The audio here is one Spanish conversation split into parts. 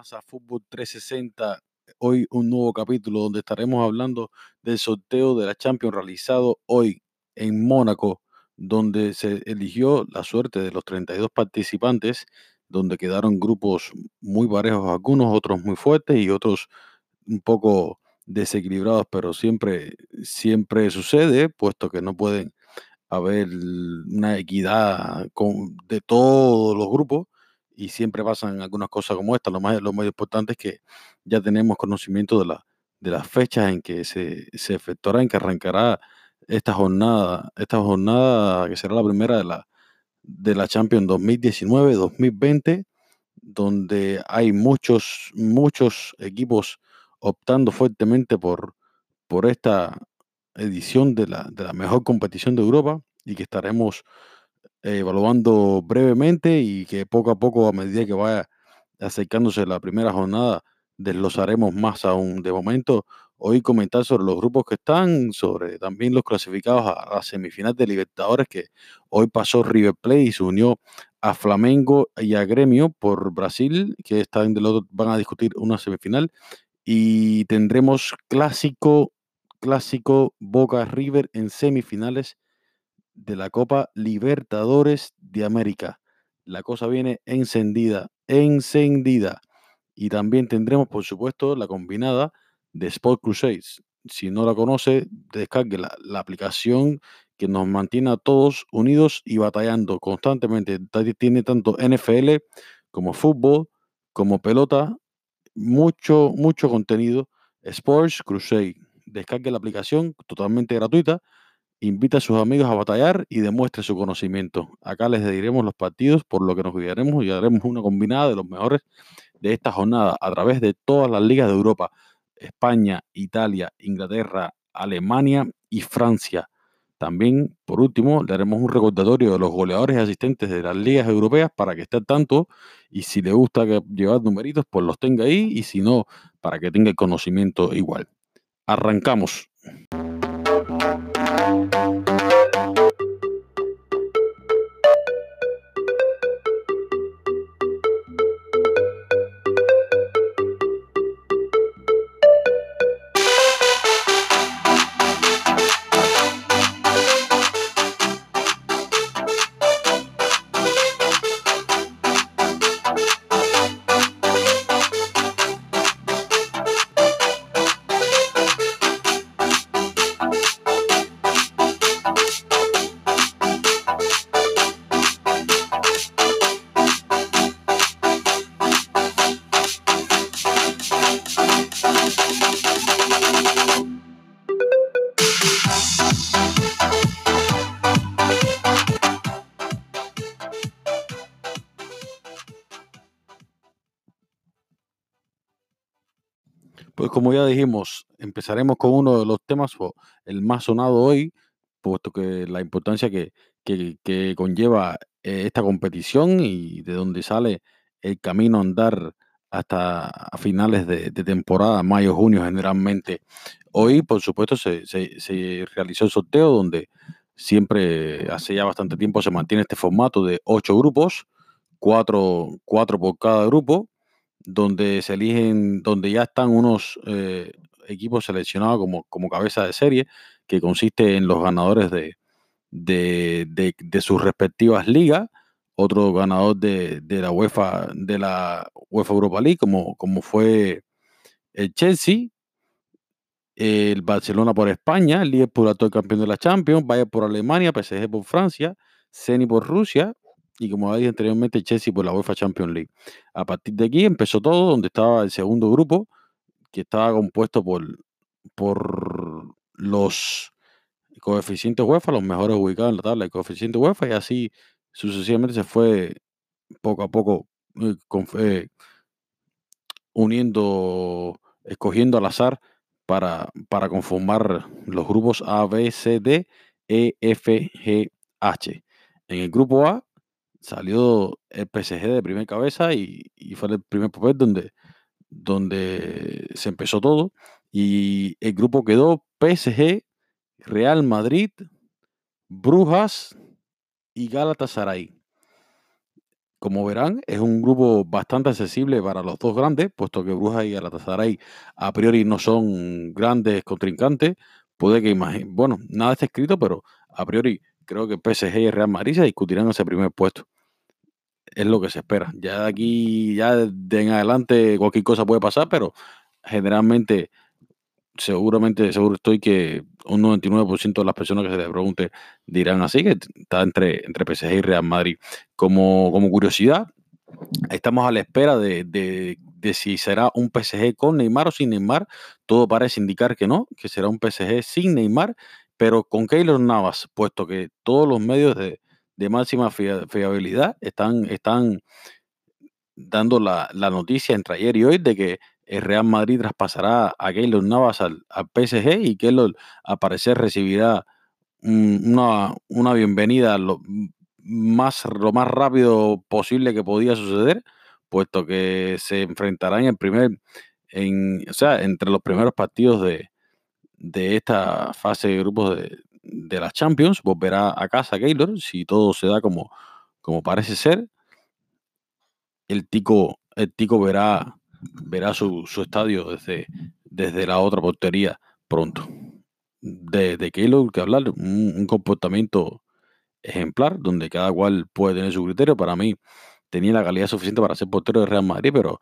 a Fútbol 360. Hoy un nuevo capítulo donde estaremos hablando del sorteo de la Champions realizado hoy en Mónaco, donde se eligió la suerte de los 32 participantes, donde quedaron grupos muy parejos, algunos otros muy fuertes y otros un poco desequilibrados, pero siempre, siempre sucede, puesto que no pueden haber una equidad con, de todos los grupos y siempre pasan algunas cosas como esta. Lo más, lo más importante es que ya tenemos conocimiento de, la, de las fechas en que se, se efectuará, en que arrancará esta jornada, esta jornada que será la primera de la, de la Champions 2019-2020, donde hay muchos, muchos equipos optando fuertemente por, por esta edición de la, de la mejor competición de Europa y que estaremos eh, evaluando brevemente y que poco a poco, a medida que vaya acercándose la primera jornada, desglosaremos más aún. De momento, hoy comentar sobre los grupos que están, sobre también los clasificados a la semifinal de Libertadores, que hoy pasó River Plate y se unió a Flamengo y a Gremio por Brasil, que están del otro, van a discutir una semifinal. Y tendremos clásico, clásico Boca River en semifinales de la Copa Libertadores de América. La cosa viene encendida, encendida. Y también tendremos, por supuesto, la combinada de Sport Crusades. Si no la conoce, descargue la, aplicación que nos mantiene a todos unidos y batallando constantemente. Tiene tanto NFL como fútbol, como pelota, mucho, mucho contenido. Sports Crusade. Descargue la aplicación totalmente gratuita invita a sus amigos a batallar y demuestre su conocimiento. Acá les diremos los partidos por lo que nos guiaremos y haremos una combinada de los mejores de esta jornada a través de todas las ligas de Europa, España, Italia, Inglaterra, Alemania y Francia. También, por último, le haremos un recordatorio de los goleadores y asistentes de las ligas europeas para que esté al tanto y si le gusta llevar numeritos, pues los tenga ahí y si no, para que tenga el conocimiento igual. Arrancamos. Empezaremos con uno de los temas, el más sonado hoy, puesto que la importancia que, que- conlleva eh, esta competición y de donde sale el camino a andar hasta finales de, temporada, mayo, junio generalmente. Hoy, por supuesto, se, se- se realizó el sorteo donde siempre, hace ya bastante tiempo, se mantiene este formato de ocho grupos, cuatro, cuatro por cada grupo donde se eligen, donde ya están unos eh, equipos seleccionados como, como cabeza de serie, que consiste en los ganadores de, de, de- sus respectivas ligas, otro ganador de, de la UEFA, de la UEFA Europa League, como, como fue el Chelsea, el Barcelona por España, el Liverpool actual campeón de la Champions, Bayern por Alemania, PSG por Francia, Zenit por Rusia y como dije anteriormente, Chelsea por la UEFA Champions League. A partir de aquí empezó todo, donde estaba el segundo grupo, que estaba compuesto por, por los coeficientes UEFA, los mejores ubicados en la tabla de coeficientes UEFA, y así sucesivamente se fue poco a poco eh, eh, uniendo, escogiendo al azar para, para conformar los grupos A, B, C, D, E, F, G, H. En el grupo A salió el PSG de primer cabeza y, y fue el primer papel donde, donde se empezó todo. Y el grupo quedó PSG, Real Madrid, Brujas y Galatasaray. como verán, es un grupo bastante accesible para los dos grandes, puesto que Brujas y Galatasaray a priori no son grandes contrincantes. Puede que bueno, nada está escrito, pero a priori creo que PSG y Real Madrid se discutirán ese primer puesto. Es lo que se espera. Ya de aquí, ya de en adelante, cualquier cosa puede pasar, pero generalmente, seguramente, seguro estoy que un 99% de las personas que se les pregunte dirán así, que está entre, entre PSG y Real Madrid. Como, como curiosidad, estamos a la espera de, de, de si será un PSG con Neymar o sin Neymar. Todo parece indicar que no, que será un PSG sin Neymar, pero con Keylor Navas, puesto que todos los medios de, de máxima fia- fiabilidad están, están dando la, la noticia entre ayer y hoy de que el Real Madrid traspasará a Keylor Navas al, PSG y Keylor al parecer recibirá un- una, una bienvenida lo más, lo más rápido posible que podía suceder, puesto que se enfrentará en el primer, en, o sea, entre los primeros partidos de, de esta fase de grupos de, de las Champions. Volverá a casa Keylor, si todo se da como, como parece ser. El Tico, el tico verá, verá su, su estadio desde, desde la otra portería pronto. De, de que hablar, un, un comportamiento ejemplar, donde cada cual puede tener su criterio. Para mí, tenía la calidad suficiente para ser portero de Real Madrid, pero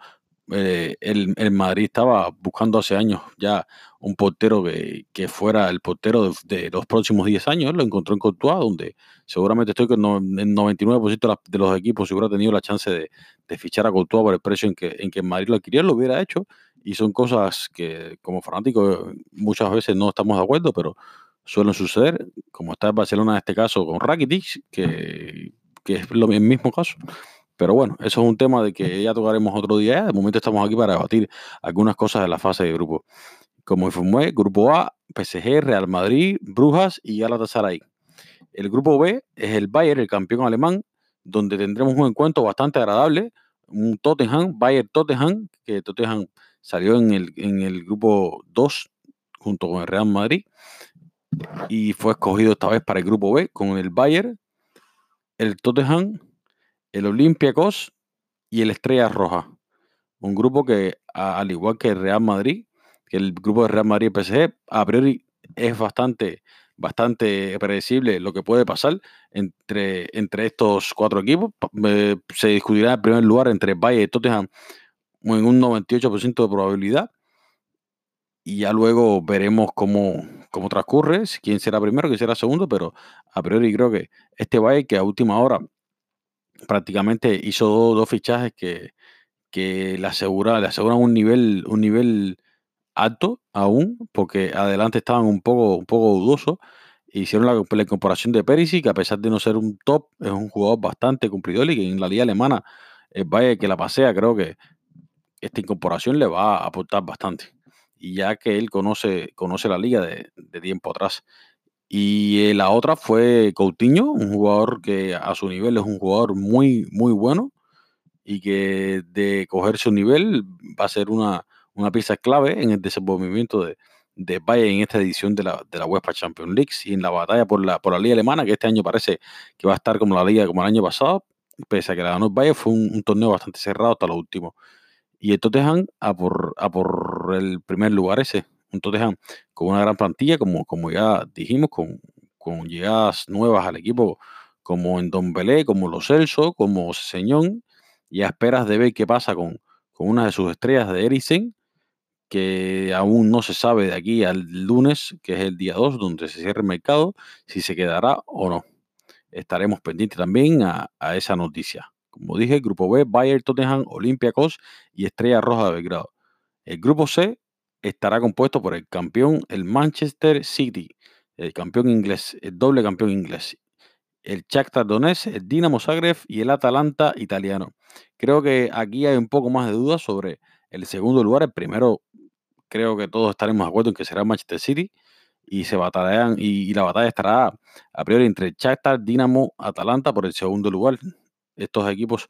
eh, el, Madrid estaba buscando hace años ya un portero que, fuera el portero de, los próximos 10 años. Lo encontró en Courtois, donde seguramente estoy con no- el 99% de, los equipos si hubiera tenido la chance de, fichar a Courtois por el precio en que, en que Madrid lo adquirió, lo hubiera hecho. Y son cosas que como fanáticos muchas veces no estamos de acuerdo, pero suelen suceder, como está el Barcelona en este caso con Rakitic, que, que es lo, el mismo caso. Pero bueno, eso es un tema de que ya tocaremos otro día. De momento estamos aquí para debatir algunas cosas de la fase de grupo. Como informé, Grupo A, PSG, Real Madrid, Brujas y Galatasaray. El Grupo B es el Bayern, el campeón alemán, donde tendremos un encuentro bastante agradable. Un Tottenham, Bayern-Tottenham, que Tottenham salió en el, en el Grupo 2 junto con el Real Madrid y fue escogido esta vez para el Grupo B con el Bayern, el Tottenham, el Olympiacos y el Estrella Roja. Un grupo que, al igual que el Real Madrid, que el grupo de Real Madrid y PSG, a priori es bastante, bastante predecible lo que puede pasar entre, entre estos cuatro equipos. Eh, se discutirá en primer lugar entre Bayern y Tottenham en un 98% de probabilidad. Y ya luego veremos cómo, cómo transcurre, quién será primero, quién será segundo, pero a priori creo que este Bayern que a última hora prácticamente hizo dos, fichajes que, que le, asegura, le aseguran un nivel, un nivel alto aún, porque adelante estaban un poco, un poco dudosos. Hicieron la, incorporación de Perisic, que a pesar de no ser un top, es un jugador bastante cumplidor y que en la liga alemana, el Bayern que la pasea, creo que esta incorporación le va a aportar bastante. Y ya que él conoce, conoce la liga de tiempo atrás. Y eh, la otra fue Coutinho, un jugador que a su nivel es un jugador muy, muy bueno y que de coger su nivel va a ser una, una pieza clave en el desenvolvimiento de, de Bayern en esta edición de la, de la UEFA Champions League y en la batalla por la, por la liga alemana, que este año parece que va a estar como la liga como el año pasado, pese a que la ganó el Bayern, fue un, torneo bastante cerrado hasta lo último. Y el Tottenham a por, a por el primer lugar ese, un Tottenham con una gran plantilla, como, como ya dijimos, con, con llegadas nuevas al equipo, como en Don Belé, como Los Celso, como Señón, y a esperas de ver qué pasa con, con una de sus estrellas de Eriksen, que aún no se sabe de aquí al lunes, que es el día 2, donde se cierra el mercado, si se quedará o no. Estaremos pendientes también a, esa noticia. Como dije, Grupo B, Bayern, Tottenham, Olympiacos y Estrella Roja de Belgrado. El Grupo C estará compuesto por el campeón, el Manchester City, el campeón inglés, el doble campeón inglés, el Shakhtar Donetsk, el Dinamo Zagreb y el Atalanta italiano. Creo que aquí hay un poco más de dudas sobre el segundo lugar. El primero, creo que todos estaremos de acuerdo en que será Manchester City y se batallarán y, y la batalla estará a priori entre Shakhtar, Dinamo, Atalanta por el segundo lugar. Estos equipos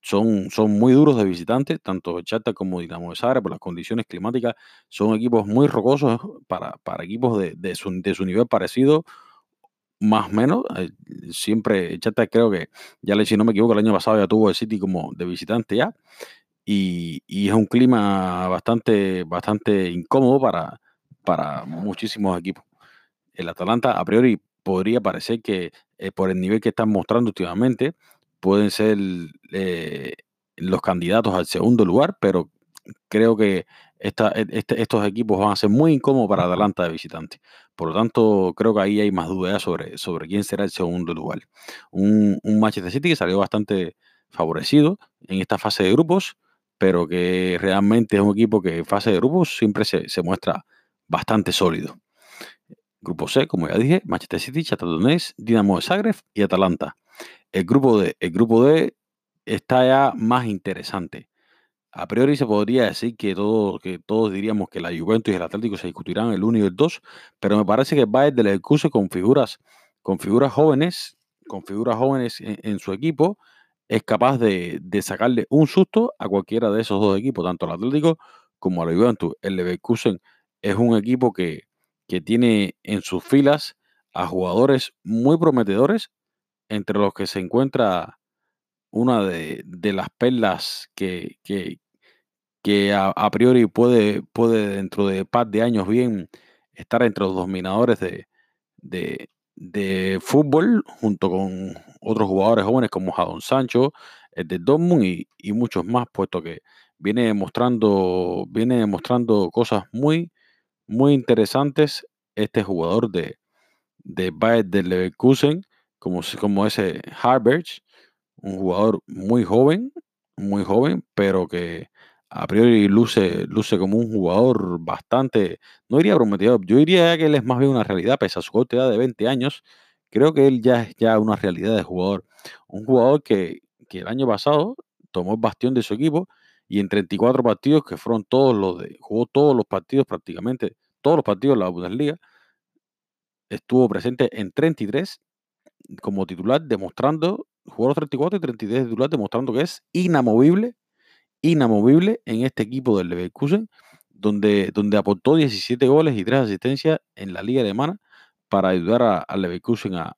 son, son muy duros de visitantes, tanto Shakhtar como Dinamo de Zagreb por las condiciones climáticas. Son equipos muy rocosos para, para equipos de, de su, nivel parecido más o menos. eh, siempre, Chata creo que, ya le si no me equivoco, el año pasado ya tuvo el City como de visitante ya. Y, y es un clima bastante, bastante incómodo para, para muchísimos equipos. El Atalanta, a priori, podría parecer que eh, por el nivel que están mostrando últimamente, pueden ser eh, los candidatos al segundo lugar, pero creo que e- este- estos equipos van a ser muy incómodos para Atalanta de visitante. Por lo tanto, creo que ahí hay más dudas sobre, sobre quién será el segundo lugar. Un, un Manchester City que salió bastante favorecido en esta fase de grupos, pero que realmente es un equipo que en fase de grupos siempre se, se muestra bastante sólido. Grupo C, como ya dije, Manchester City, Donetsk, Dinamo de Zagreb y Atalanta. El grupo D, el grupo está ya más interesante. A priori se podría decir que, todo, que todos diríamos que la Juventus y el Atlético se discutirán el 1 y el 2, pero me parece que el Bayern de Leverkusen con figuras, con figuras jóvenes, con figuras jóvenes en, su equipo, es capaz de, de sacarle un susto a cualquiera de esos dos equipos, tanto al Atlético como a la Juventus. El Leverkusen es un equipo que, que tiene en sus filas a jugadores muy prometedores, entre los que se encuentra una de, de las perlas que, que, a, priori puede, puede dentro de par de años bien estar entre los dominadores de, de, de fútbol, junto con otros jugadores jóvenes como Jadon Sancho, el de Dortmund y, y muchos más, puesto que viene mostrando, viene mostrando cosas muy, muy interesantes este jugador de, de de Leverkusen, como, como ese Harberg, un jugador muy joven, muy joven, pero que a priori luce, luce como un jugador bastante, no diría prometedor, yo diría que él es más bien una realidad, pese a su corta edad de 20 años, creo que él ya es ya una realidad de jugador. Un jugador que, que el año pasado tomó el bastión de su equipo y en 34 partidos, que fueron todos los de, jugó todos los partidos prácticamente, todos los partidos de la Bundesliga, estuvo presente en 33 como titular, demostrando, jugó los 34 y 33 de titular, demostrando que es inamovible, inamovible en este equipo del Leverkusen, donde, donde aportó 17 goles y 3 asistencias en la liga alemana para ayudar al Leverkusen a,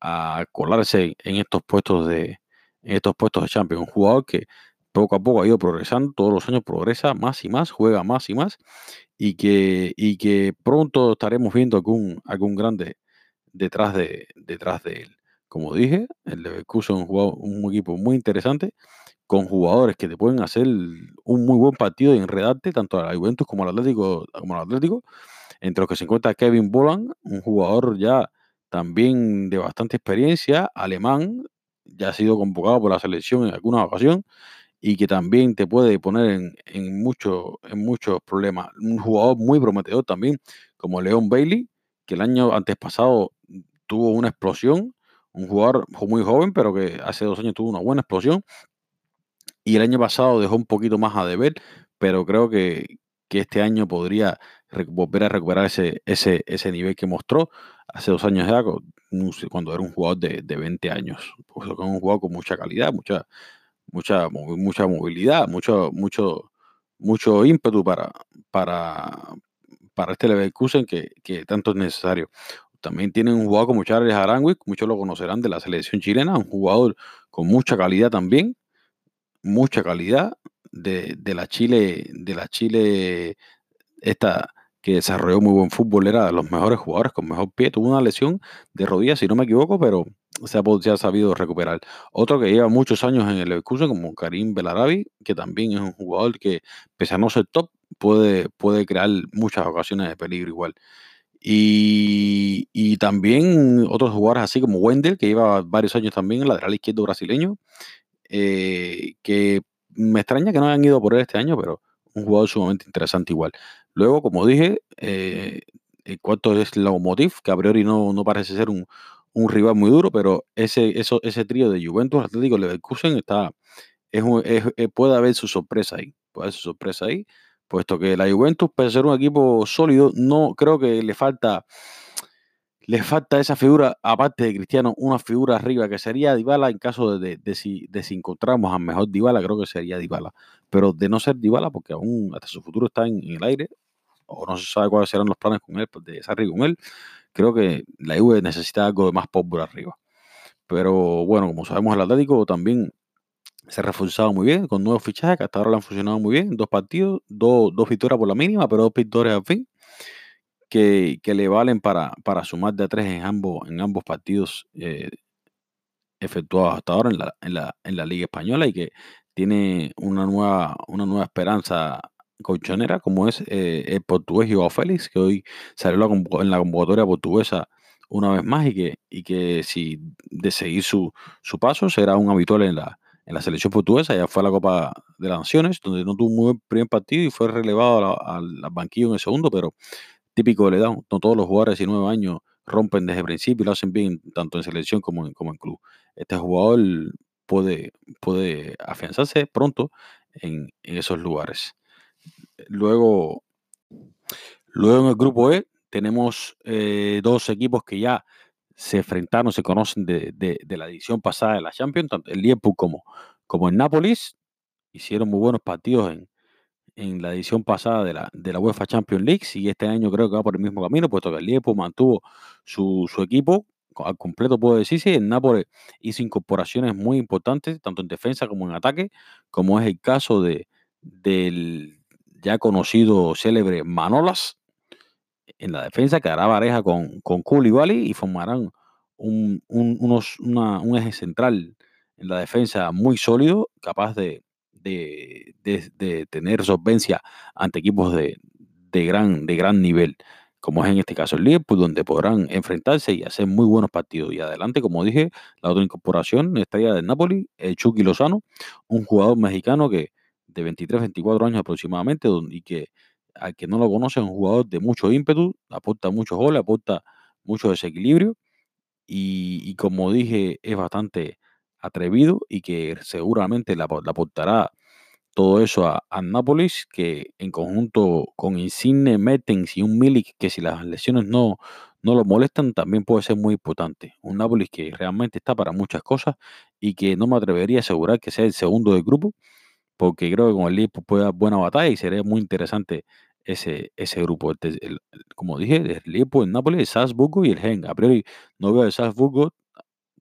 a colarse en estos puestos de en estos puestos de Champions. Un jugador que poco a poco ha ido progresando, todos los años progresa más y más, juega más y más, y que, y que pronto estaremos viendo algún, algún grande detrás de, detrás de él. Como dije, el Leverkusen es un, un equipo muy interesante, con jugadores que te pueden hacer un muy buen partido y enredarte tanto a la Juventus como al Atlético, como al Atlético, entre los que se encuentra Kevin Bolan, un jugador ya también de bastante experiencia, alemán, ya ha sido convocado por la selección en alguna ocasión y que también te puede poner en, en, mucho- en muchos problemas. Un jugador muy prometedor también, como Leon Bailey, que el año antes pasado tuvo una explosión, un jugador muy joven, pero que hace dos años tuvo una buena explosión, y el año pasado dejó un poquito más a deber, pero creo que, que este año podría volver a recuperar ese, ese, ese nivel que mostró hace dos años ya, cuando era un jugador de, de 20 años. Un jugador con mucha calidad, mucha, mucha, mucha movilidad, mucho, mucho, mucho ímpetu para, para, para este Leverkusen que, que tanto es necesario. También tienen un jugador como Charles Aranguiz, muchos lo conocerán de la selección chilena, un jugador con mucha calidad también, mucha calidad de, de la Chile, de la Chile esta que desarrolló muy buen fútbol, era de los mejores jugadores con mejor pie, tuvo una lesión de rodilla, si no me equivoco, pero se ha, se sabido recuperar. Otro que lleva muchos años en el Leverkusen, como Karim Belarabi, que también es un jugador que, pese a no ser top, puede, puede crear muchas ocasiones de peligro igual. Y, y también otros jugadores así como Wendel, que lleva varios años también lateral izquierdo brasileño, eh, que me extraña que no hayan ido por él este año, pero un jugador sumamente interesante igual. Luego, como dije, eh, el cuarto es Lokomotiv, que a priori no, no parece ser un, un rival muy duro, pero ese, eso, ese trío de Juventus, Atlético Leverkusen está, es- eh, puede haber su sorpresa ahí, puede haber su sorpresa ahí, puesto que la Juventus, pese a ser un equipo sólido, no creo que le falta le falta esa figura, aparte de Cristiano, una figura arriba que sería Dybala en caso de, de- si, de si encontramos al mejor Dybala, creo que sería Dybala. Pero de no ser Dybala, porque aún hasta su futuro está en, el aire, o no se sabe cuáles serán los planes con él, de Sarri con él, creo que la Juve necesita algo de más pólvora arriba. Pero bueno, como sabemos, el Atlético también se ha reforzado muy bien con nuevos fichajes que hasta ahora le han funcionado muy bien. Dos partidos, dos, dos victorias por la mínima, pero dos victorias al fin, que, que le valen para, para sumar de a tres en ambos, en ambos partidos eh, efectuados hasta ahora en la, en, la, en la Liga Española y que tiene una nueva, una nueva esperanza colchonera, como es eh, el portugués Joao Félix, que hoy salió en la convocatoria portuguesa una vez más y que, y que si de seguir su, su paso será un habitual en la, en la selección portuguesa. Ya fue a la Copa de las Naciones, donde no tuvo un muy buen primer partido y fue relevado al banquillo en el segundo, pero típico de la no todos los jugadores de 19 años rompen desde el principio y lo hacen bien tanto en selección como en, club. Este jugador puede, puede afianzarse pronto en, en esos lugares. Luego, luego en el grupo E tenemos eh, dos equipos que ya se enfrentaron, se conocen de, de- la edición pasada de la Champions, tanto el Liverpool como, como el Nápoles. Hicieron muy buenos partidos en, en la edición pasada de la, de la UEFA Champions League y este año creo que va por el mismo camino, puesto que el Liverpool mantuvo su, su equipo al completo, puedo decirse, el Nápoles hizo incorporaciones muy importantes, tanto en defensa como en ataque, como es el caso de, del ya conocido célebre Manolas, en la defensa quedará pareja con, con Koulibaly y formarán un, un- unos, una- un eje central en la defensa muy sólido, capaz de, de- de- tener solvencia ante equipos de, gran, de gran nivel, como es en este caso el Liverpool, donde podrán enfrentarse y hacer muy buenos partidos. Y adelante, como dije, la otra incorporación, estrella del Napoli, Chucky Lozano, un jugador mexicano que de 23, 24 años aproximadamente, y que al que no lo conoce, es un jugador de mucho ímpetu, aporta muchos goles, aporta mucho desequilibrio y, y como dije, es bastante atrevido y que seguramente le, apor- le aportará todo eso a, a que en conjunto con Insigne, Mertens y un Milik, que si las lesiones no, no lo molestan, también puede ser muy importante. Un Nápoles que realmente está para muchas cosas y que no me atrevería a asegurar que sea el segundo del grupo, porque creo que con el Liverpool puede dar buena batalla y sería muy interesante ese, ese grupo. Como dije, el Liverpool, el Napoli, el Salzburgo y el Genk. A priori no veo el Salzburgo,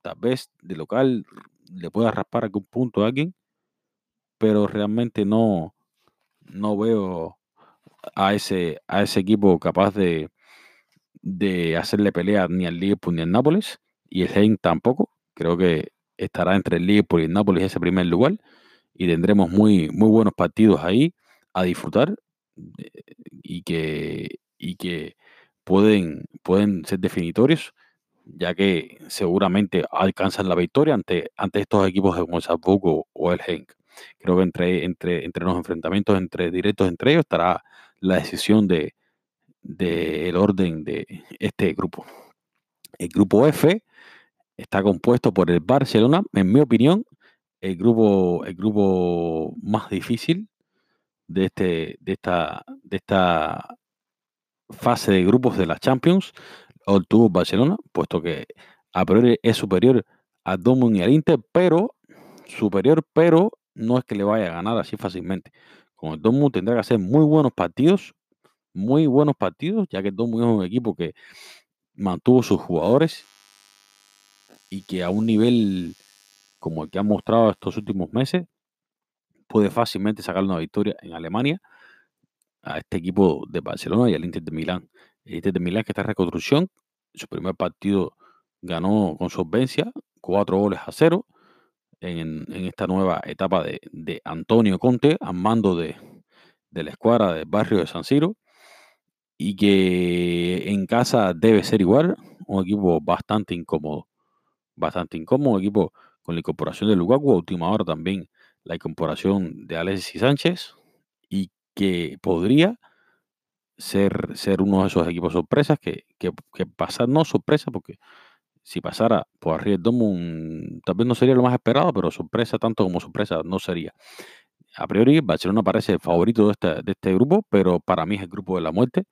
tal vez de local le pueda raspar algún punto a alguien, pero realmente no, no veo a ese, a ese equipo capaz de, de hacerle pelea ni al Liverpool ni al Nápoles y el Genk tampoco. Creo que estará entre el Liverpool y el Nápoles ese primer lugar y tendremos muy, muy buenos partidos ahí a disfrutar y que, y que pueden, pueden ser definitorios, ya que seguramente alcanzan la victoria ante, ante estos equipos como el Salzburgo o el Genk. Creo que entre, entre, entre los enfrentamientos entre, directos entre ellos estará la decisión de, del orden de este grupo. El grupo F está compuesto por el Barcelona, en mi opinión, el grupo, el grupo más difícil de, este, de, esta, de esta fase de grupos de la Champions, obtuvo Barcelona, puesto que a priori es superior al Dortmund y al Inter, pero superior, pero no es que le vaya a ganar así fácilmente. Con el Dortmund tendrá que hacer muy buenos partidos, muy buenos partidos, ya que el Dortmund es un equipo que mantuvo sus jugadores y que a un nivel como el que han mostrado estos últimos meses, puede fácilmente sacar una victoria en Alemania a este equipo de Barcelona y al Inter de Milán. El Inter de Milán que está en reconstrucción, su primer partido ganó con solvencia, cuatro goles a cero, en, esta nueva etapa de, Antonio Conte, al mando de, de la escuadra del barrio de San Siro, y que en casa debe ser igual, un equipo bastante incómodo, bastante incómodo, un equipo con la incorporación de Lukaku, última hora también la incorporación de Alexis Sánchez, y que podría ser, ser uno de esos equipos sorpresas que, que, que pasar, no sorpresa, porque si pasara por arriba el Dortmund, tal vez no sería lo más esperado, pero sorpresa, tanto como sorpresa, no sería. A priori, Barcelona parece el favorito de este, de este grupo, pero para mí es el grupo de la muerte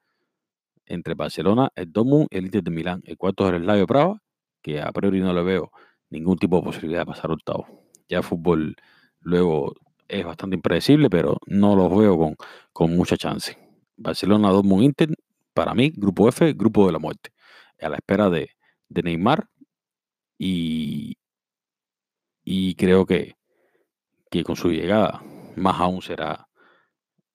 entre Barcelona, el Dortmund el Inter de Milán. El cuarto es el Slavia Prava, que a priori no le veo ningún tipo de posibilidad de pasar octavo. Ya fútbol luego es bastante impredecible, pero no los veo con, con mucha chance. Barcelona, Dortmund, Inter, para mí, grupo F, grupo de la muerte. a la espera de, de Neymar y, y creo que, que con su llegada más aún será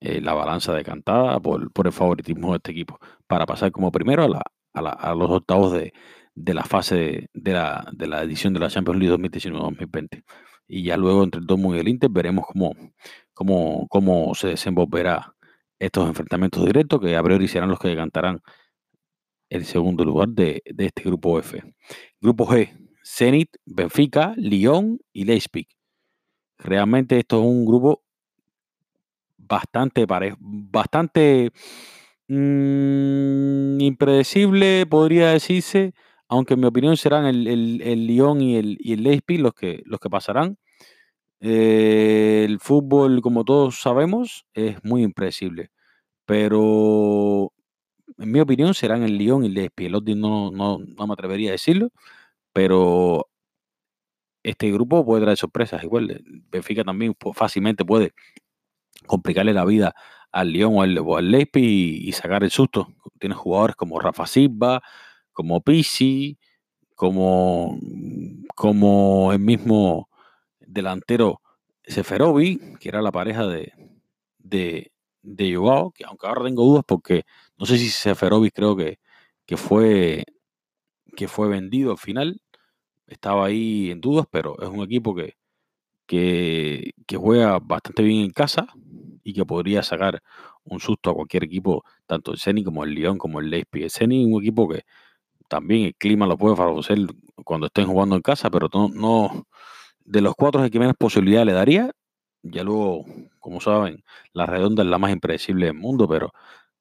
eh, la balanza decantada por, por el favoritismo de este equipo para pasar como primero a, la, a, la- a los octavos de, de la fase de la, de la edición de la Champions League 2019-2020. Y ya luego entre el Dortmund y el Inter veremos cómo, cómo, cómo se desenvolverá estos enfrentamientos directos que a priori serán los que decantarán el segundo lugar de, de este grupo F. Grupo G, Zenit, Benfica, Lyon y Leipzig. Realmente esto es un grupo bastante parejo, bastante mm, impredecible, podría decirse, aunque en mi opinión serán el, el, el Lyon y el, y el Leipzig los que, los que pasarán. Eh, el fútbol, como todos sabemos, es muy impredecible, pero en mi opinión serán el Lyon y el Leipzig. El otro no, no, me atrevería a decirlo, pero este grupo puede traer sorpresas. Igual, Benfica también fácilmente puede complicarle la vida al Lyon o al, o al Leipzig y, y sacar el susto. Tiene jugadores como Rafa Silva, como Pizzi, como, como el mismo delantero Seferovic, que era la pareja de, de, de Joao, que aunque ahora tengo dudas porque no sé si Seferovic creo que, que fue que fue vendido al final. Estaba ahí en dudas, pero es un equipo que, que, que juega bastante bien en casa y que podría sacar un susto a cualquier equipo, tanto el Ceni como el Lyon como el Leipzig. El Ceni es un equipo que también el clima lo puede favorecer cuando estén jugando en casa, pero no, de los cuatro que menos posibilidad le daría. Ya luego, como saben, la redonda es la más impredecible del mundo, pero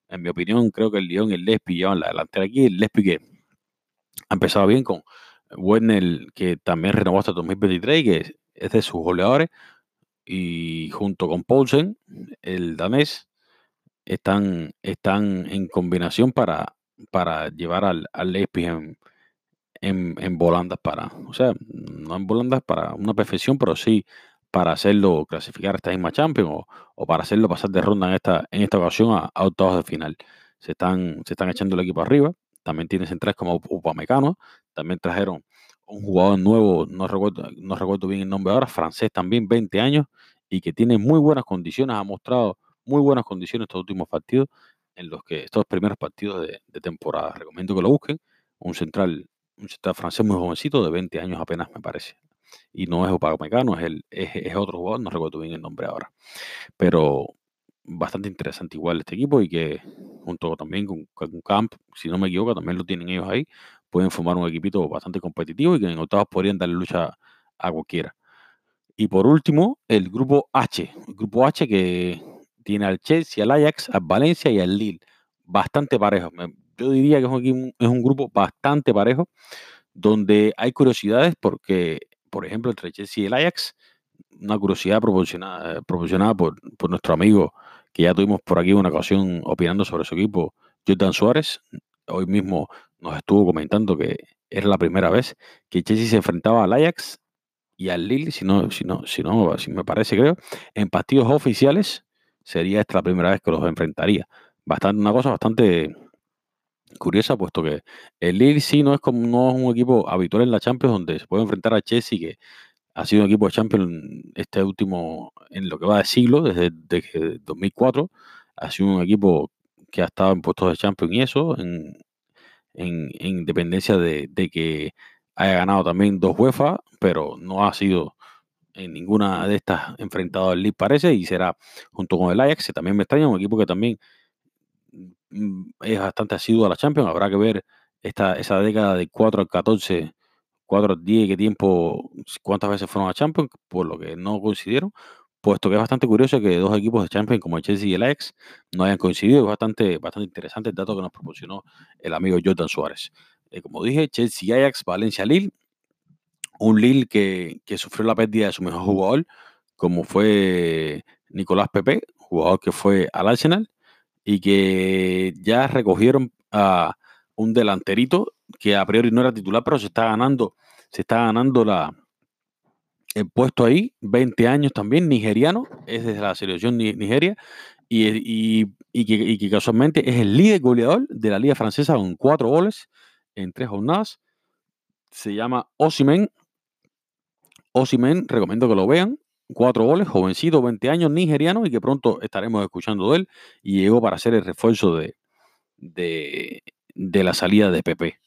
en mi opinión creo que el Lyon y el Leipzig llevan la delantera aquí. El Leipzig que ha empezado bien con Werner, que también renovó hasta 2023 y que es de sus goleadores, y junto con Poulsen, el danés, están, están en combinación para, para llevar al, al Leipzig en, en, en volandas para, o sea, no en volandas para una perfección, pero sí para hacerlo clasificar a esta misma Champions o, o para hacerlo pasar de ronda en esta, en esta ocasión a, octavos de final. Se están, se están echando el equipo arriba. También tienen centrales como Upamecano. También trajeron un jugador nuevo, no recuerdo, no recuerdo bien el nombre ahora, francés también, 20 años, y que tiene muy buenas condiciones, ha mostrado muy buenas condiciones estos últimos partidos, en los que estos primeros partidos de, de temporada. Recomiendo que lo busquen. Un central, un central francés muy jovencito, de 20 años apenas, me parece. Y no es Upamecano, es, el, es, es otro jugador, no recuerdo bien el nombre ahora. Pero bastante interesante igual este equipo y que junto también con, con Camp, si no me equivoco, también lo tienen ellos ahí, pueden formar un equipito bastante competitivo y que en octavos podrían darle lucha a cualquiera. Y por último, el grupo H, el grupo H que tiene al Chelsea, al Ajax, al Valencia y al Lille, bastante parejo. Yo diría que es un, grupo bastante parejo, donde hay curiosidades porque, por ejemplo, entre Chelsea y el Ajax, una curiosidad proporcionada, proporcionada por, por nuestro amigo que ya tuvimos por aquí una ocasión opinando sobre su equipo, Jordan Suárez. Hoy mismo nos estuvo comentando que era la primera vez que Chelsea se enfrentaba al Ajax y al Lille, si no, si no, si no, si me parece, creo, en partidos oficiales sería esta la primera vez que los enfrentaría. Bastante, una cosa bastante curiosa, puesto que el Lille sí no es como no es un equipo habitual en la Champions donde se puede enfrentar a Chelsea, que ha sido un equipo de Champions este último, en lo que va de siglo, desde, desde 2004. Ha sido un equipo que ha estado en puestos de Champions y eso, en, en, en dependencia de, de que haya ganado también dos UEFA, pero no ha sido en ninguna de estas enfrentado al League parece y será junto con el Ajax, que también me extraña, un equipo que también mm, es bastante asiduo a la Champions, habrá que ver esta, esa década de 4 al 14, 4 al 10, qué tiempo, cuántas veces fueron a Champions, por lo que no coincidieron, puesto que es bastante curioso que dos equipos de Champions como el Chelsea y el Ajax no hayan coincidido, es bastante, bastante interesante el dato que nos proporcionó el amigo Jordan Suárez. Eh, como dije, Chelsea, Ajax, Valencia, Lille, un Lille que, que sufrió la pérdida de su mejor jugador, como fue Nicolás Pepe, jugador que fue al Arsenal, y que ya recogieron a un delanterito que a priori no era titular, pero se está ganando, se está ganando la, el puesto ahí, 20 años también, nigeriano, es desde la selección ni- Nigeria, y, y- y que, y que casualmente es el líder goleador de la liga francesa con cuatro goles en tres jornadas. Se llama Osimen. Osimen, recomiendo que lo vean. Cuatro goles, jovencito, 20 años, nigeriano, y que pronto estaremos escuchando de él. Y llegó para hacer el refuerzo de, de, de la salida de Pepe.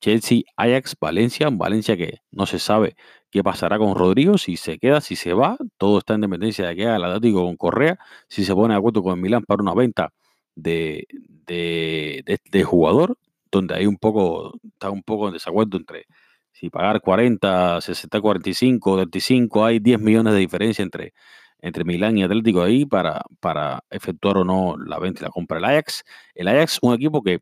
Chelsea, Ajax, Valencia, Valencia que no se sabe qué pasará con Rodrigo, si se queda, si se va, todo está en dependencia de que haga el Atlético con Correa, si se pone de acuerdo con Milán para una venta de, de, jugador, donde hay un poco, está un poco en desacuerdo entre si pagar 40, 60, 45, 35, hay 10 millones de diferencia entre, entre Milán y Atlético ahí para, para efectuar o no la venta y la compra del Ajax. El Ajax, un equipo que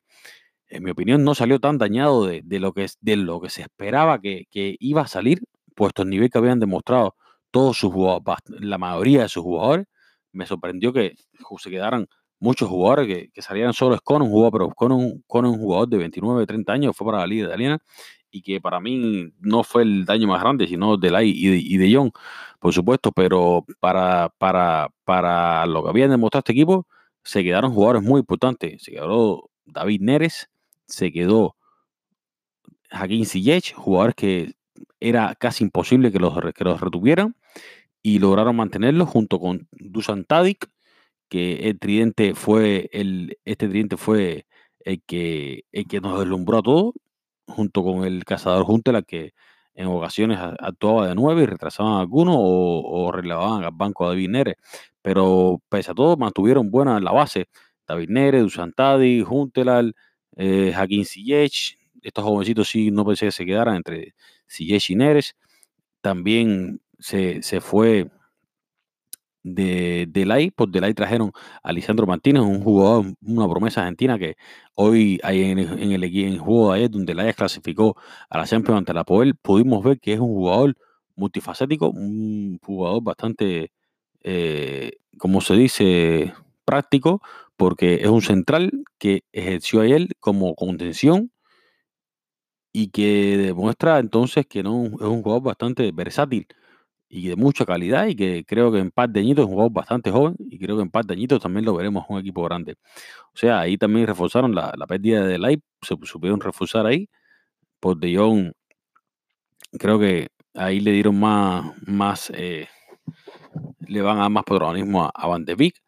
en mi opinión, no salió tan dañado de, lo, que, de lo que se esperaba que, iba a salir, puesto el nivel que habían demostrado todos sus jugadores, la mayoría de sus jugadores. Me sorprendió que se quedaran muchos jugadores que, que salieran solo Scone, un jugador, pero un, un jugador de 29, 30 años, fue para la Liga Italiana y que para mí no fue el daño más grande, sino de Lai y de, y de John, por supuesto, pero para, para, para lo que habían demostrado este equipo, se quedaron jugadores muy importantes. Se quedó David Neres, se quedó Hakim Ziyech, jugadores que era casi imposible que los, que los retuvieran y lograron mantenerlo junto con Dusan Tadic, que el tridente fue el, este tridente fue el que, el que nos deslumbró a todos, junto con el cazador Juntela, que en ocasiones actuaba de nueve y retrasaban a algunos o, o relevaban al banco de David Neres. Pero pese a todo, mantuvieron buena la base. David Neres, Dusan Tadic, Juntelal, eh, Hakim Ziyech, estos jovencitos sí no pensé que se quedaran entre Ziyech y Neres. También se, fue de Delay, por Delay trajeron a Lisandro Martínez, un jugador, una promesa argentina que hoy hay en el, en el, juego de ayer, donde Delay clasificó a la Champions ante la Poel, pudimos ver que es un jugador multifacético, un jugador bastante, eh, como se dice, práctico, porque es un central que ejerció a él como contención y que demuestra entonces que no es un jugador bastante versátil y de mucha calidad y que creo que en par de añitos es un jugador bastante joven y creo que en par de añitos también lo veremos un equipo grande. O sea, ahí también reforzaron la, pérdida de Light, se supieron reforzar ahí. Por De Jong, creo que ahí le dieron más, más eh, le van a dar más protagonismo a, a Van de Beek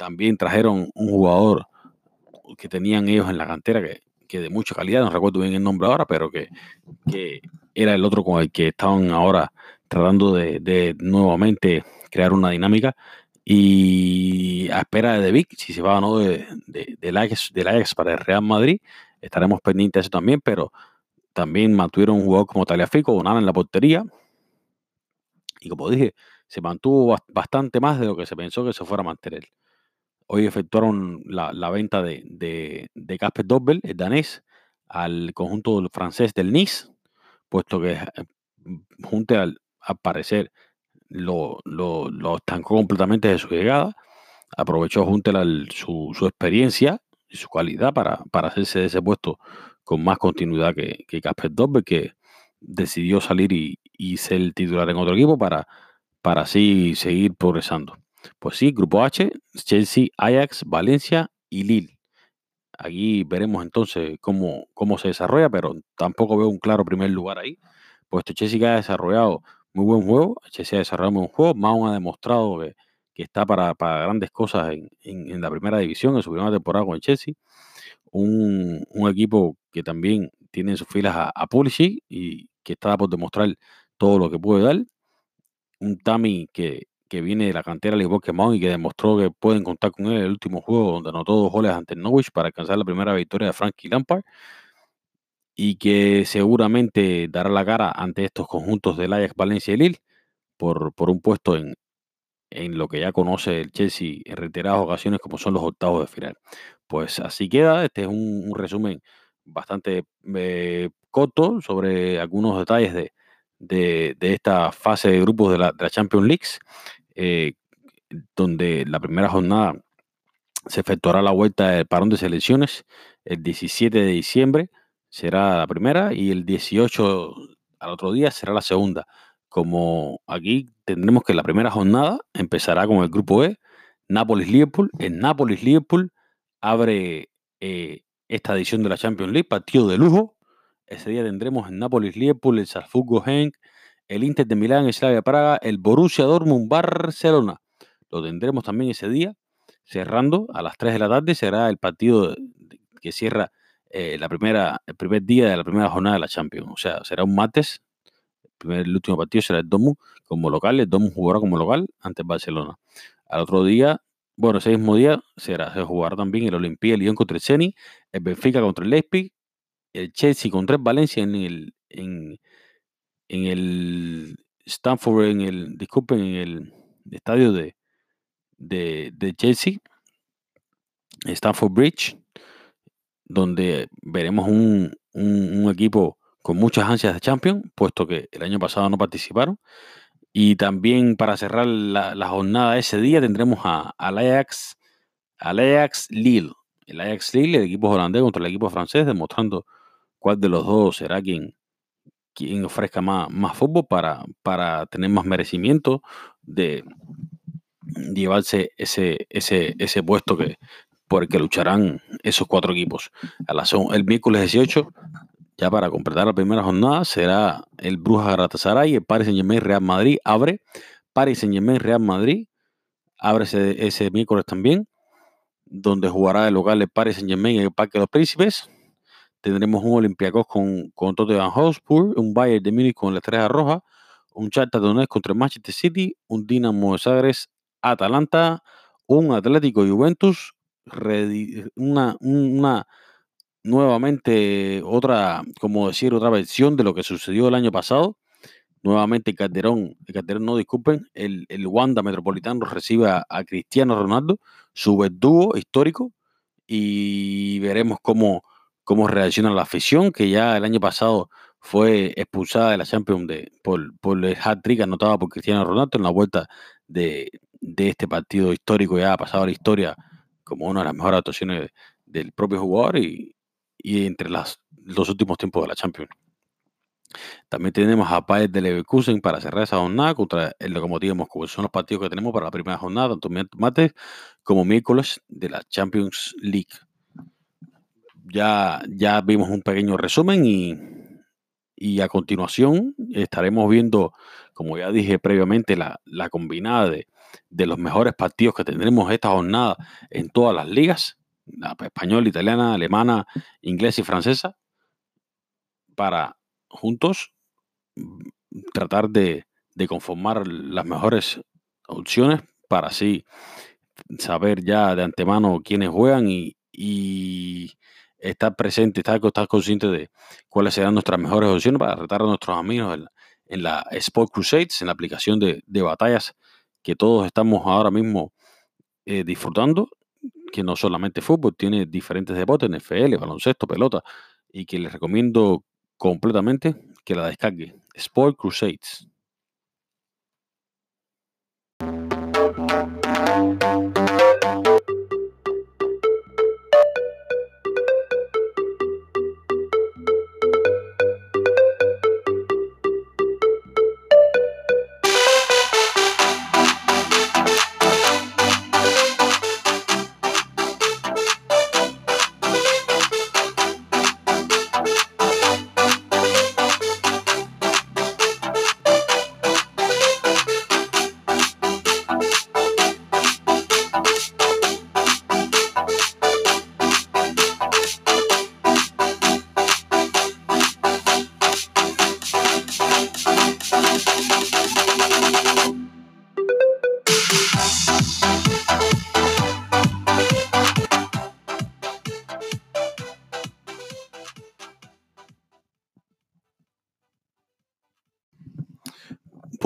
también trajeron un jugador que tenían ellos en la cantera que, de mucha calidad, no recuerdo bien el nombre ahora, pero que, era el otro con el que estaban ahora tratando de, nuevamente crear una dinámica. Y a espera de Vic, si se va o no de, de, del, Ajax, para el Real Madrid, estaremos pendientes de eso también, pero también mantuvieron un jugador como Taliafico, nada en la portería. Y como dije, se mantuvo bastante más de lo que se pensó que se fuera a mantener. Hoy efectuaron la, venta de, de, Casper Dobbel, el danés, al conjunto francés del Nice, puesto que eh, Junte al, parecer lo, lo, estancó completamente de su llegada. Aprovechó Junte su, su, experiencia y su calidad para, para hacerse de ese puesto con más continuidad que, que Casper Dobbel, que decidió salir y, y, ser titular en otro equipo para, para así seguir progresando. Pues sí, Grupo H, Chelsea, Ajax, Valencia y Lille. Aquí veremos entonces cómo, cómo se desarrolla, pero tampoco veo un claro primer lugar ahí, puesto Chelsea ha desarrollado muy buen juego, Chelsea ha desarrollado muy buen juego, Mount ha demostrado que, está para, grandes cosas en, la primera división, en su primera temporada con el Chelsea, un, equipo que también tiene en sus filas a, a Pulisic y que está por demostrar todo lo que puede dar, un Tami que que viene de la cantera al igual que Mount y que demostró que pueden contar con él en el último juego donde anotó dos goles ante el Norwich para alcanzar la primera victoria de Frankie Lampard y que seguramente dará la cara ante estos conjuntos del Ajax, Valencia y Lille por, por un puesto en, en lo que ya conoce el Chelsea en reiteradas ocasiones como son los octavos de final. Pues así queda, este es un, resumen bastante eh, corto sobre algunos detalles de, de, esta fase de grupos de la, Champions League. Eh, donde la primera jornada se efectuará la vuelta del parón de selecciones el 17 de diciembre, será la primera, y el 18 al otro día será la segunda. Como aquí tendremos que la primera jornada empezará con el grupo E, Nápoles-Liverpool. En Nápoles-Liverpool abre eh, esta edición de la Champions League, partido de lujo. Ese día tendremos en Nápoles, Liverpool, el Salzburgo, Genk, el Inter de Milán, el Slavia Praga, el Borussia Dortmund, Barcelona. Lo tendremos también ese día, cerrando a las 3 de la tarde, será el partido que cierra eh, la primera, el primer día de la primera jornada de la Champions. O sea, será un martes. El, primer, el último partido será el Dortmund como local. El Dortmund jugará como local ante Barcelona. Al otro día, bueno, ese mismo día será, se jugará también el Olimpia Lyon contra el Ceni, el Benfica contra el Leipzig, el Chelsea contra el Valencia en el, en, en el Stanford, en el, disculpen, en el estadio de, de, de Chelsea, Stanford Bridge, donde veremos un, un, equipo con muchas ansias de Champions, puesto que el año pasado no participaron. Y también para cerrar la, jornada ese día tendremos a, al Ajax, Ajax Lille. El Ajax Lille, el equipo holandés contra el equipo francés, demostrando cuál de los dos será quien, quien ofrezca más, más fútbol para, para tener más merecimiento de llevarse ese, ese, ese puesto que, por el que lucharán esos cuatro equipos. El miércoles 18, ya para completar la primera jornada, será el Bruja Galatasaray, el Paris Saint Germain Real Madrid, abre Paris Saint Germain Real Madrid, abre ese, miércoles también, donde jugará el local el Paris Saint Germain en el Parque de los Príncipes, tendremos un Olympiacos con, con Tottenham Hotspur, un Bayern de Múnich con la Estrella Roja, un Shakhtar Donetsk contra el Manchester City, un Dinamo de Zagreb Atalanta, un Atlético Juventus, una, nuevamente otra, como decir, otra versión de lo que sucedió el año pasado. Nuevamente Calderón, Calderón no disculpen, el, el Wanda Metropolitano recibe a, a Cristiano Ronaldo, su verdugo histórico, y veremos cómo, cómo reacciona la afición, que ya el año pasado fue expulsada de la Champions de, por, por el hat-trick anotado por Cristiano Ronaldo en la vuelta de, de, este partido histórico, ya ha pasado a la historia como una de las mejores actuaciones del propio jugador y, entre las, los últimos tiempos de la Champions. También tenemos a Paez de Leverkusen para cerrar esa jornada contra el Lokomotiv Moscú. Son los partidos que tenemos para la primera jornada, tanto martes como miércoles de la Champions League ya, ya vimos un pequeño resumen y, y, a continuación estaremos viendo, como ya dije previamente, la, la combinada de, de, los mejores partidos que tendremos esta jornada en todas las ligas, la española, italiana, alemana, inglesa y francesa, para juntos tratar de, de conformar las mejores opciones para así saber ya de antemano quiénes juegan y, y estar presente, estar, consciente de cuáles serán nuestras mejores opciones para retar a nuestros amigos en la Sport Crusades, en la aplicación de, de, batallas que todos estamos ahora mismo eh, disfrutando, que no solamente fútbol, tiene diferentes deportes, NFL, baloncesto, pelota, y que les recomiendo completamente que la descargue. Sport Crusades.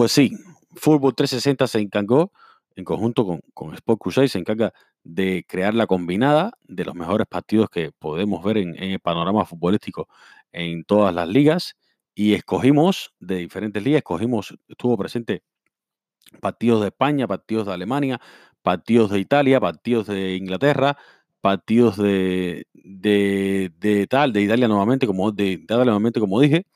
Pues sí, Fútbol 360 se encargó, en conjunto con, Sport Crusade, se encarga de crear la combinada de los mejores partidos que podemos ver en, el panorama futbolístico en todas las ligas. Y escogimos de diferentes ligas, escogimos, estuvo presente partidos de España, partidos de Alemania, partidos de Italia, partidos de Inglaterra, partidos de, de, de tal, de Italia nuevamente, como de Italia nuevamente, como dije,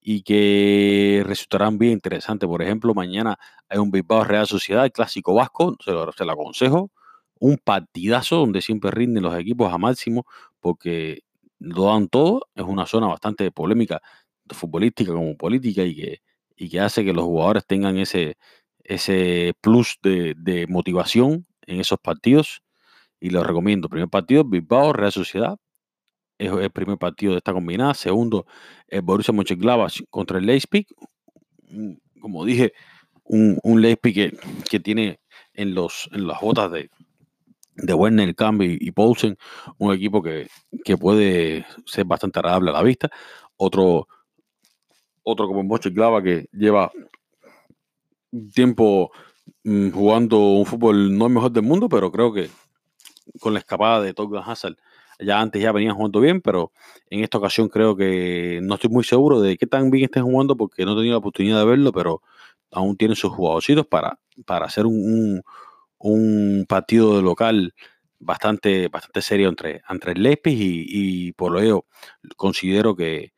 y que resultarán bien interesantes. Por ejemplo, mañana hay un Bilbao Real Sociedad, el clásico vasco, se lo, se lo aconsejo. Un partidazo donde siempre rinden los equipos a máximo, porque lo dan todo. Es una zona bastante polémica, futbolística como política, y que, y que hace que los jugadores tengan ese, ese plus de, de motivación en esos partidos. Y los recomiendo. Primer partido, Bilbao, Real Sociedad. Es el primer partido de esta combinada. Segundo, el Borussia Mönchengladbach contra el Leipzig. Como dije, un, un Leipzig que, que tiene en, los, en las botas de, de Werner, Cambi y Poulsen, un equipo que, que, puede ser bastante agradable a la vista. Otro, otro como Mönchengladbach que lleva tiempo mmm, jugando un fútbol no el mejor del mundo, pero creo que con la escapada de Tottenham Hazard ya antes ya venían jugando bien, pero en esta ocasión creo que no estoy muy seguro de qué tan bien estén jugando porque no he tenido la oportunidad de verlo, pero aún tienen sus jugadorcitos para, para hacer un, un, partido de local bastante, bastante serio entre, entre el Leipzig y, y por lo ello considero que,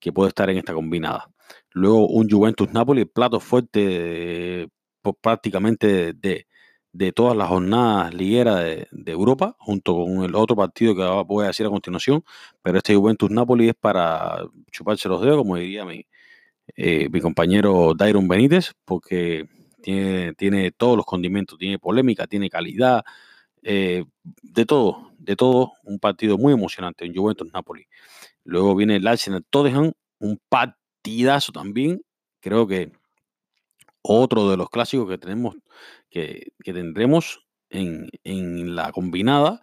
que, puede estar en esta combinada. Luego un Juventus Napoli, plato fuerte prácticamente de, de, todas las jornadas ligueras de, de, Europa, junto con el otro partido que voy a decir a continuación, pero este Juventus Napoli es para chuparse los dedos, como diría mi, eh, mi compañero Dairon Benítez, porque tiene, tiene todos los condimentos, tiene polémica, tiene calidad, eh, de todo, de todo, un partido muy emocionante en Juventus Napoli. Luego viene el Arsenal Tottenham, un partidazo también, creo que otro de los clásicos que tenemos, que, tendremos en, en, la combinada,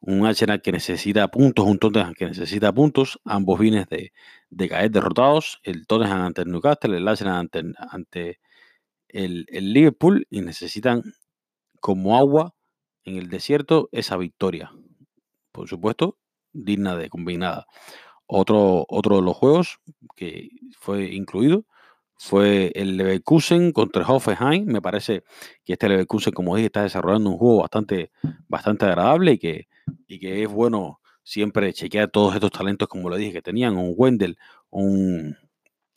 un Arsenal que necesita puntos, un Tottenham que necesita puntos, ambos vienen de, de caer derrotados, el Tottenham ante el Newcastle, el Arsenal ante, ante el, el Liverpool y necesitan como agua en el desierto esa victoria. Por supuesto, digna de combinada. Otro, otro de los juegos que fue incluido fue el Leverkusen contra Hoffenheim. Me parece que este Leverkusen, como dije, está desarrollando un juego bastante, bastante agradable y que, y que es bueno siempre chequear todos estos talentos, como lo dije, que tenían un Wendell, un,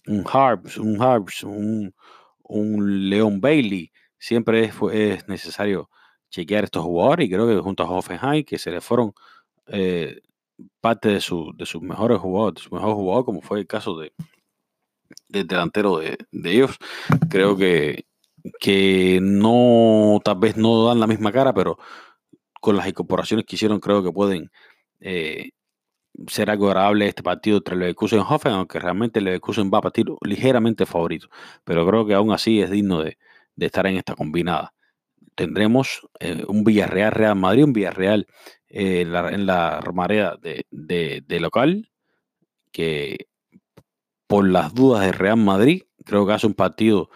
un Harps, un Harps, un, un Leon Bailey. Siempre es, es, necesario chequear estos jugadores y creo que junto a Hoffenheim, que se le fueron eh, parte de, su, de sus mejores jugadores, de su mejor jugador, como fue el caso de, del delantero de, de, ellos, creo que, que no, tal vez no dan la misma cara, pero con las incorporaciones que hicieron, creo que pueden eh, ser algo agradable este partido entre Leverkusen y Hoffen, aunque realmente Leverkusen va a partir ligeramente favorito, pero creo que aún así es digno de, de estar en esta combinada. Tendremos eh, un Villarreal Real Madrid, un Villarreal eh, en, la, en la Romareda de, de, de, local, que por las dudas de Real Madrid, creo que hace un partido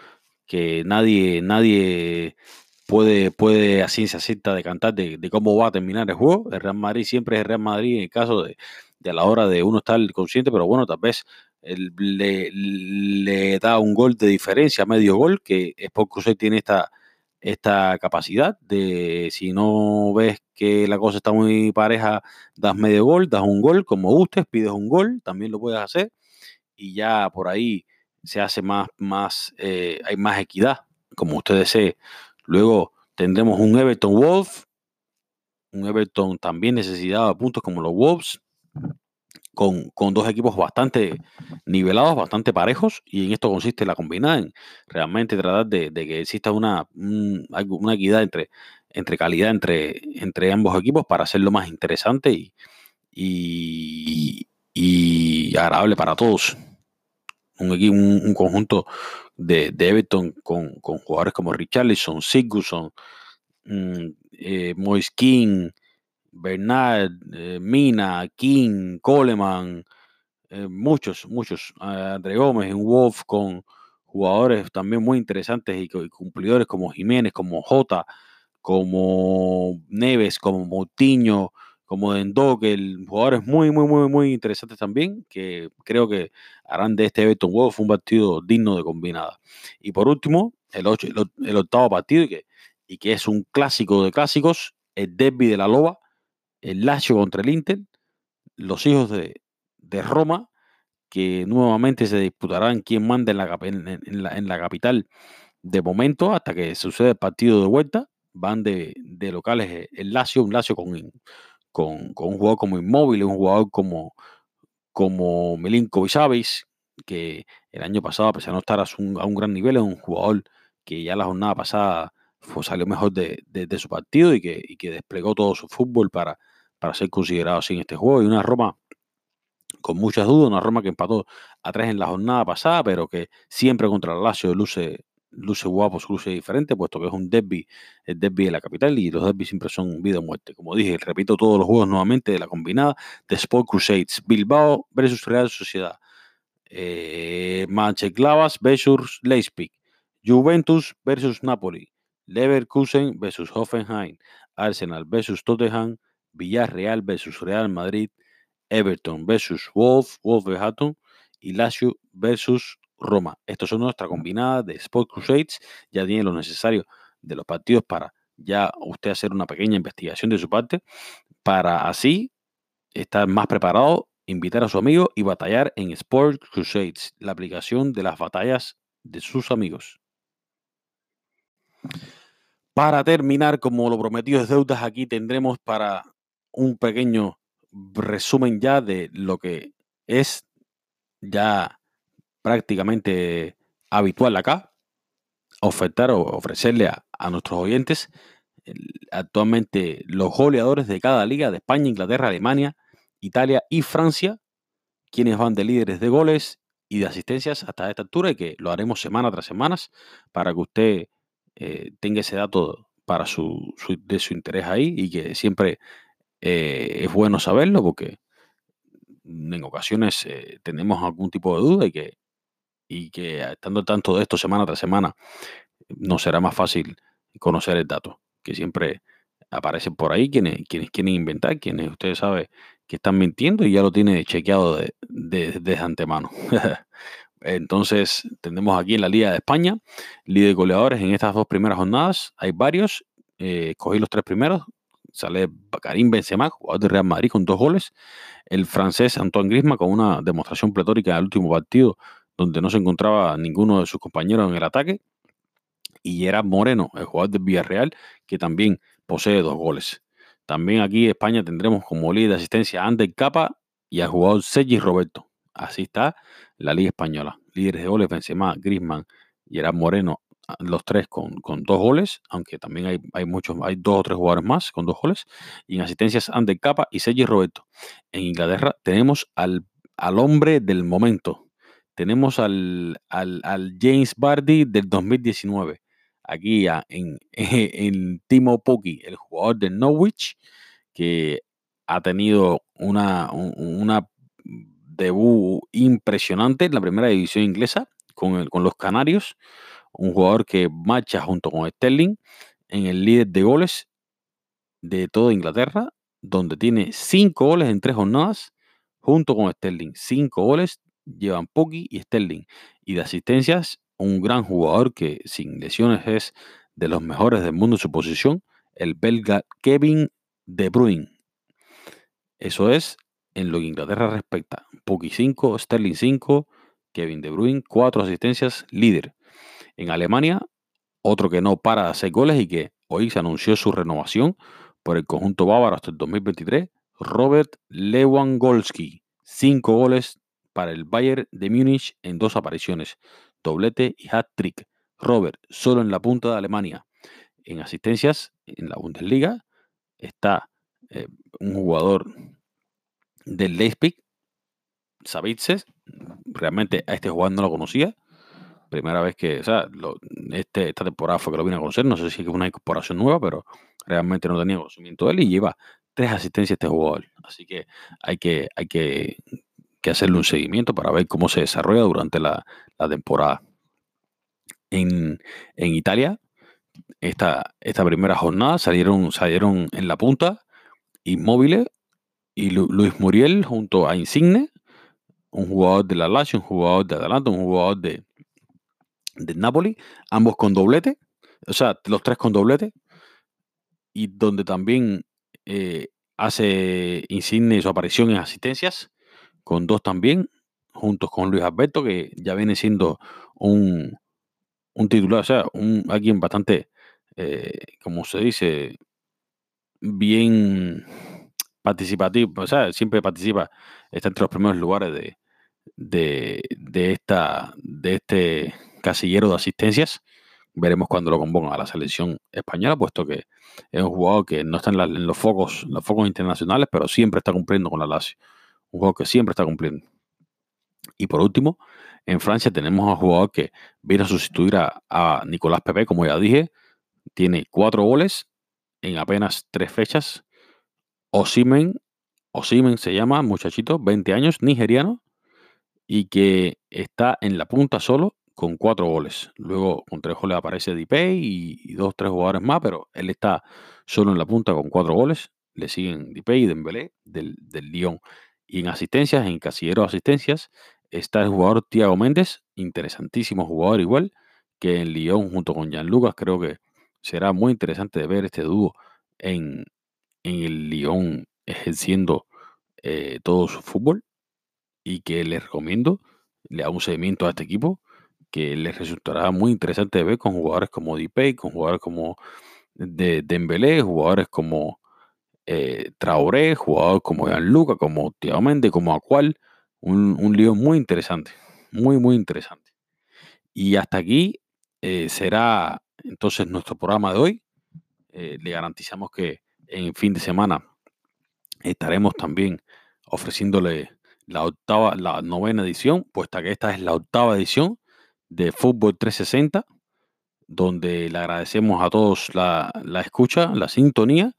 que nadie, nadie puede, puede a ciencia cierta decantar de, de, cómo va a terminar el juego. El Real Madrid siempre es el Real Madrid en el caso de, a la hora de uno estar consciente, pero bueno, tal vez le, da un gol de diferencia, medio gol, que Sport Crusade tiene esta, esta capacidad de si no ves que la cosa está muy pareja, das medio gol, das un gol, como gustes, pides un gol, también lo puedes hacer, y ya por ahí se hace más, más eh, hay más equidad, como usted desee. Luego tendremos un Everton Wolf, un Everton también necesitado de puntos como los Wolves, con, con, dos equipos bastante nivelados, bastante parejos, y en esto consiste la combinada, en realmente tratar de, de que exista una, un, una equidad entre, entre calidad entre, entre ambos equipos para hacerlo más interesante y, y, y agradable para todos. Un, un, un conjunto de, de, Everton con, con jugadores como Richarlison, Sigurdsson, mmm, eh, King, Bernard, eh, Mina, King, Coleman, eh, muchos, muchos. Eh, André Gómez, un Wolf con jugadores también muy interesantes y, cumplidores como Jiménez, como Jota, como Neves, como Moutinho, como Dendokel, jugadores muy, muy, muy, muy interesantes también, que creo que harán de este Everton Wolf un partido digno de combinada. Y por último, el, ocho, el, octavo partido, y que, y que es un clásico de clásicos, el derby de la Loba, el Lazio contra el Inter, los hijos de, de, Roma, que nuevamente se disputarán quién manda en la, en, la, en la, capital de momento hasta que suceda el partido de vuelta. Van de, de locales el Lazio, un Lazio con, con, con, un jugador como inmóvil, un jugador como, como Milinkovic Savic, que el año pasado, a pesar de no estar a, un gran nivel, es un jugador que ya la jornada pasada fue, salió mejor de, su partido y que, y que, desplegó todo su fútbol para, para ser considerado así en este juego. Y una Roma con muchas dudas, una Roma que empató a tres en la jornada pasada, pero que siempre contra el Lazio luce, luce guapo, luce diferente, puesto que es un derby, el derby de la capital y los derbis siempre son vida o muerte. Como dije, repito todos los juegos nuevamente de la combinada de Sport Crusades, Bilbao versus Real Sociedad, eh, Mönchengladbach versus Leipzig, Juventus versus Napoli, Leverkusen versus Hoffenheim, Arsenal versus Tottenham, Villarreal versus Real Madrid, Everton versus Wolf, Wolverhampton y Lazio versus Roma. Estos son nuestra combinada de Sport Crusades. Ya tiene lo necesario de los partidos para ya usted hacer una pequeña investigación de su parte para así estar más preparado, invitar a su amigo y batallar en Sport Crusades, la aplicación de las batallas de sus amigos. Para terminar, como lo prometido es deudas, aquí tendremos para un pequeño resumen ya de lo que es ya prácticamente habitual acá, ofertar o ofrecerle a, nuestros oyentes actualmente los goleadores de cada liga de España, Inglaterra, Alemania, Italia y Francia, quienes van de líderes de goles y de asistencias hasta esta altura y que lo haremos semana tras semana para que usted eh, tenga ese dato para su, de su interés ahí y que siempre eh, es bueno saberlo porque en ocasiones eh, tenemos algún tipo de duda y que, y que estando tanto de esto semana tras semana, nos será más fácil conocer el dato, que siempre aparecen por ahí quienes, quienes quieren inventar, quienes ustedes saben que están mintiendo y ya lo tiene chequeado de, de, antemano. Entonces, tenemos aquí en la Liga de España, líder de goleadores en estas dos primeras jornadas. Hay varios, eh, cogí los tres primeros, sale Karim Benzema, jugador de Real Madrid con dos goles, el francés Antoine Griezmann con una demostración pletórica en el último partido donde no se encontraba ninguno de sus compañeros en el ataque, y era Moreno, el jugador de Villarreal, que también posee dos goles. También aquí en España tendremos como líder de asistencia a Ander Capa y al jugador Sergi Roberto. Así está la Liga Española. Líderes de goles Benzema, Griezmann y era Moreno los tres con, dos goles, aunque también hay, hay, muchos, hay dos o tres jugadores más con dos goles, y en asistencias Ander Capa y Sergi Roberto. En Inglaterra tenemos al, al hombre del momento, tenemos al, al, James Bardi del 2019, aquí en, en Timo Pukki, el jugador de Norwich, que ha tenido una, una debut impresionante en la primera división inglesa con, con los Canarios un jugador que marcha junto con Sterling en el líder de goles de toda Inglaterra, donde tiene cinco goles en tres jornadas, junto con Sterling. Cinco goles llevan Poggi y Sterling. Y de asistencias, un gran jugador que sin lesiones es de los mejores del mundo en su posición, el belga Kevin De Bruyne. Eso es en lo que Inglaterra respecta. Poggi 5, Sterling 5, Kevin De Bruyne 4 asistencias, líder. En Alemania, otro que no para de hacer goles y que hoy se anunció su renovación por el conjunto bávaro hasta el 2023, Robert Lewandowski. Cinco goles para el Bayern de Múnich en dos apariciones, doblete y hat-trick. Robert, solo en la punta de Alemania. En asistencias, en la Bundesliga, está eh, un jugador del Leipzig, Savitze. Realmente a este jugador no lo conocía primera vez que, o sea, este, esta temporada fue que lo vine a conocer, no sé si es una incorporación nueva, pero realmente no tenía conocimiento de él y lleva tres asistencias este jugador. Así que hay que, hay que, hacerle un seguimiento para ver cómo se desarrolla durante la, temporada. En, Italia, esta, esta primera jornada salieron, salieron en la punta Inmóviles y Luis Muriel junto a Insigne, un jugador de la Lazio, un jugador de Atalanta, un jugador de, de Napoli, ambos con doblete, o sea, los tres con doblete, y donde también eh, hace Insigne su aparición en asistencias, con dos también, juntos con Luis Alberto, que ya viene siendo un, un titular, o sea, un, alguien bastante, eh, como se dice, bien participativo, o sea, siempre participa, está entre los primeros lugares de, de, de, esta, de este casillero de asistencias. Veremos cuando lo convocan a la selección española, puesto que es un jugador que no está en, los focos, los focos internacionales, pero siempre está cumpliendo con la Lazio. Un jugador que siempre está cumpliendo. Y por último, en Francia tenemos a un jugador que viene a sustituir a, Nicolás Pepe, como ya dije. Tiene cuatro goles en apenas tres fechas. Osimen, Osimen se llama, muchachito, 20 años, nigeriano, y que está en la punta solo con cuatro goles. Luego con tres goles aparece Dipey y, y dos, tres jugadores más, pero él está solo en la punta con cuatro goles. Le siguen Dipey y Dembélé del, del Lyon. Y en asistencias, en casillero de asistencias, está el jugador Tiago Méndez, interesantísimo jugador igual, que en Lyon junto con Jan Lucas creo que será muy interesante de ver este dúo en, en el Lyon ejerciendo eh, todo su fútbol y que les recomiendo, le hago un seguimiento a este equipo que les resultará muy interesante de ver con jugadores como Dipey, con jugadores como de Dembélé, jugadores como eh, Traoré, jugadores como Luca, como Thiago Méndez, como Acual, un, un lío muy interesante, muy, muy interesante. Y hasta aquí eh, será entonces nuestro programa de hoy. Eh, le garantizamos que en fin de semana estaremos también ofreciéndole la octava, la novena edición, puesta que esta es la octava edición de Fútbol 360, donde le agradecemos a todos la, la escucha, la sintonía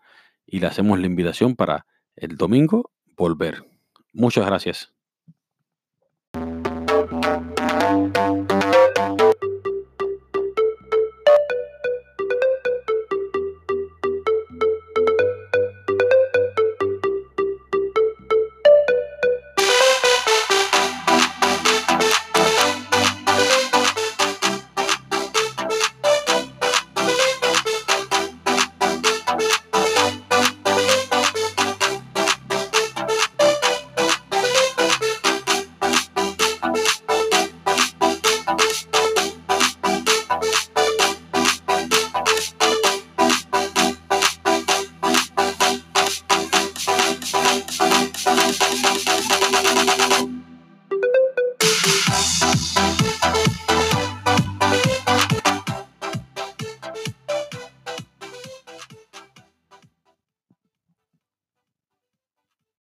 y le hacemos la invitación para el domingo volver. Muchas gracias.